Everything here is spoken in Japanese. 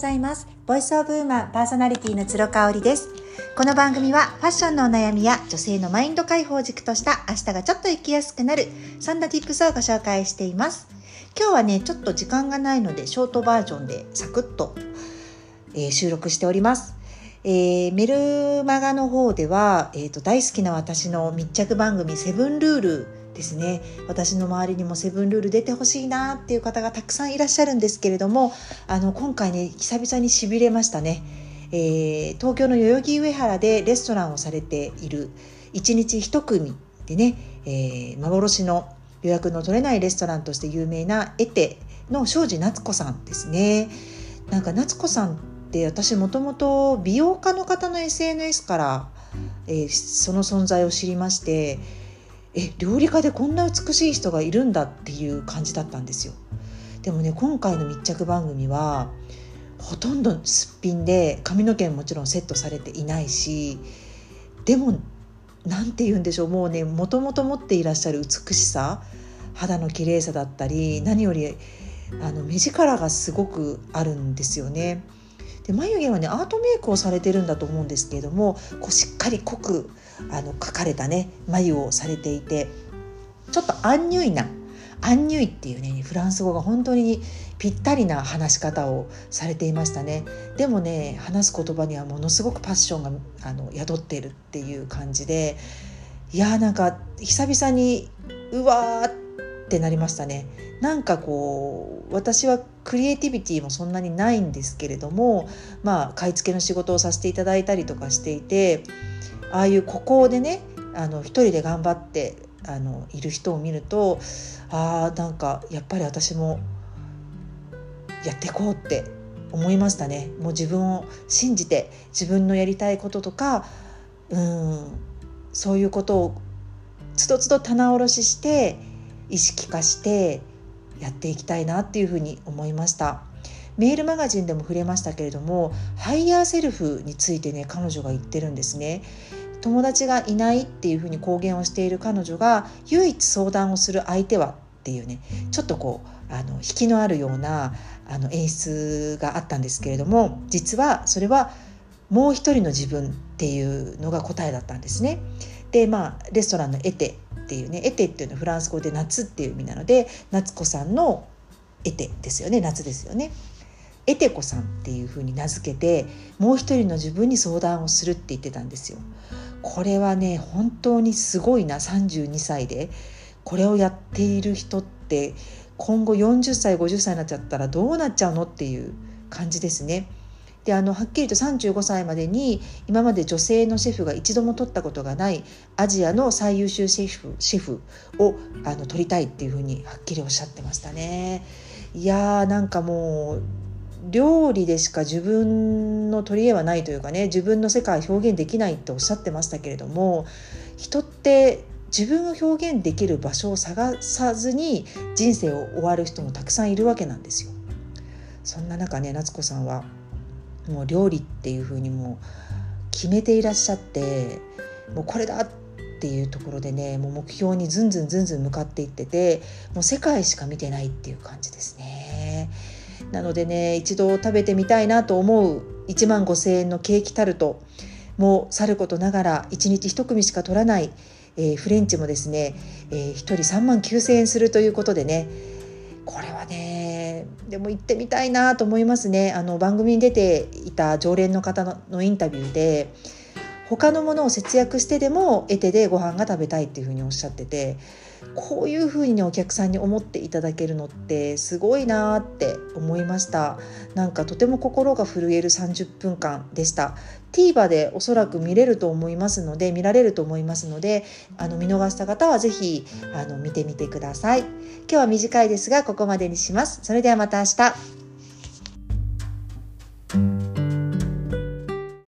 ざいます。ボイスオブウーマンパーソナリティの鶴香織です。この番組はファッションのお悩みや女性のマインド解放を軸とした明日がちょっと生きやすくなるそんな tips をご紹介しています。今日はねちょっと時間がないのでショートバージョンでサクッと、えー、収録しております。えー、メルマガの方では、えーと、大好きな私の密着番組「セブンルール」ですね。私の周りにもセブンルール出てほしいなっていう方がたくさんいらっしゃるんですけれどもあの今回ね久々にしびれましたね、えー、東京の代々木上原でレストランをされている1日1組でね、えー、幻の予約の取れないレストランとして有名なエテの庄司夏子さんですね。なんか夏子さんって私もともと美容家の方の SNS から、えー、その存在を知りましてえ料理家でこんな美しい人がいるんだっていう感じだったんですよ。でもね今回の密着番組はほとんどすっぴんで髪の毛もちろんセットされていないしでも何て言うんでしょうもうねもともと持っていらっしゃる美しさ肌の綺麗さだったり何よりあの目力がすごくあるんですよね。で眉毛はねアートメイクをされてるんだと思うんですけれどもこうしっかり濃くあの描かれたね眉をされていてちょっとアンニュイなアンニュイっていうねフランス語が本当にぴったりな話し方をされていましたね。でもね話す言葉にはものすごくパッションがあの宿っているっていう感じでいやーなんか久々にうわーってなりましたね。なんかこう私はクリエイティビティもそんなにないんですけれどもまあ買い付けの仕事をさせていただいたりとかしていてああいう孤高でねあの一人で頑張ってあのいる人を見るとあなんかやっぱり私もやってこうって思いましたね。もう自分を信じて自分のやりたいこととかうんそういうことをつどつど棚卸しして意識化してやっていきたいなっていうふうに思いました。メールマガジンでも触れましたけれどもハイヤーセルフについてね彼女が言ってるんですね。友達がいないっていうふうに公言をしている彼女が唯一相談をする相手はっていうねちょっとこうあの引きのあるようなあの演出があったんですけれども実はそれはもう一人の自分っていうのが答えだったんですね。でまあレストランのエテっていうねエテっていうのはフランス語で夏っていう意味なので夏子さんのエテですよね夏ですよね。エテコさんっていうふうに名付けてもう一人の自分に相談をするって言ってたんですよ。これはね本当にすごいな32歳でこれをやっている人って今後40歳50歳になっちゃったらどうなっちゃうのっていう感じですね。であのはっきりと35歳までに今まで女性のシェフが一度も取ったことがないアジアの最優秀シェフシェフをあの取りたいっていうふうにはっきりおっしゃってましたね。いやーなんかもう料理でしか自分の取り柄はないというかね自分の世界を表現できないっておっしゃってましたけれども人って自分を表現できる場所を探さずに人生を終わる人もたくさんいるわけなんですよ。そんな中ね夏子さんはもう料理っていう風にもう決めていらっしゃってもうこれだっていうところでねもう目標にずんずんずんずん向かっていっててもう世界しか見てないっていう感じですね。なのでね一度食べてみたいなと思う1万5,000円のケーキタルトもさることながら1日1組しか取らない、えー、フレンチもですね、えー、1人3万9,000円するということでねこれはねでも行ってみたいなと思いますね。あの番組に出ていた常連の方のインタビューで他のものを節約してでも得てでご飯が食べたいっていうふうにおっしゃっててこういうふうにねお客さんに思っていただけるのってすごいなーって思いました。なんかとても心が震える30分間でした。TVer でおそらく見れると思いますので見られると思いますのであの見逃した方は是非あの見てみてください。今日は短いですがここまでにします。それではまた明日。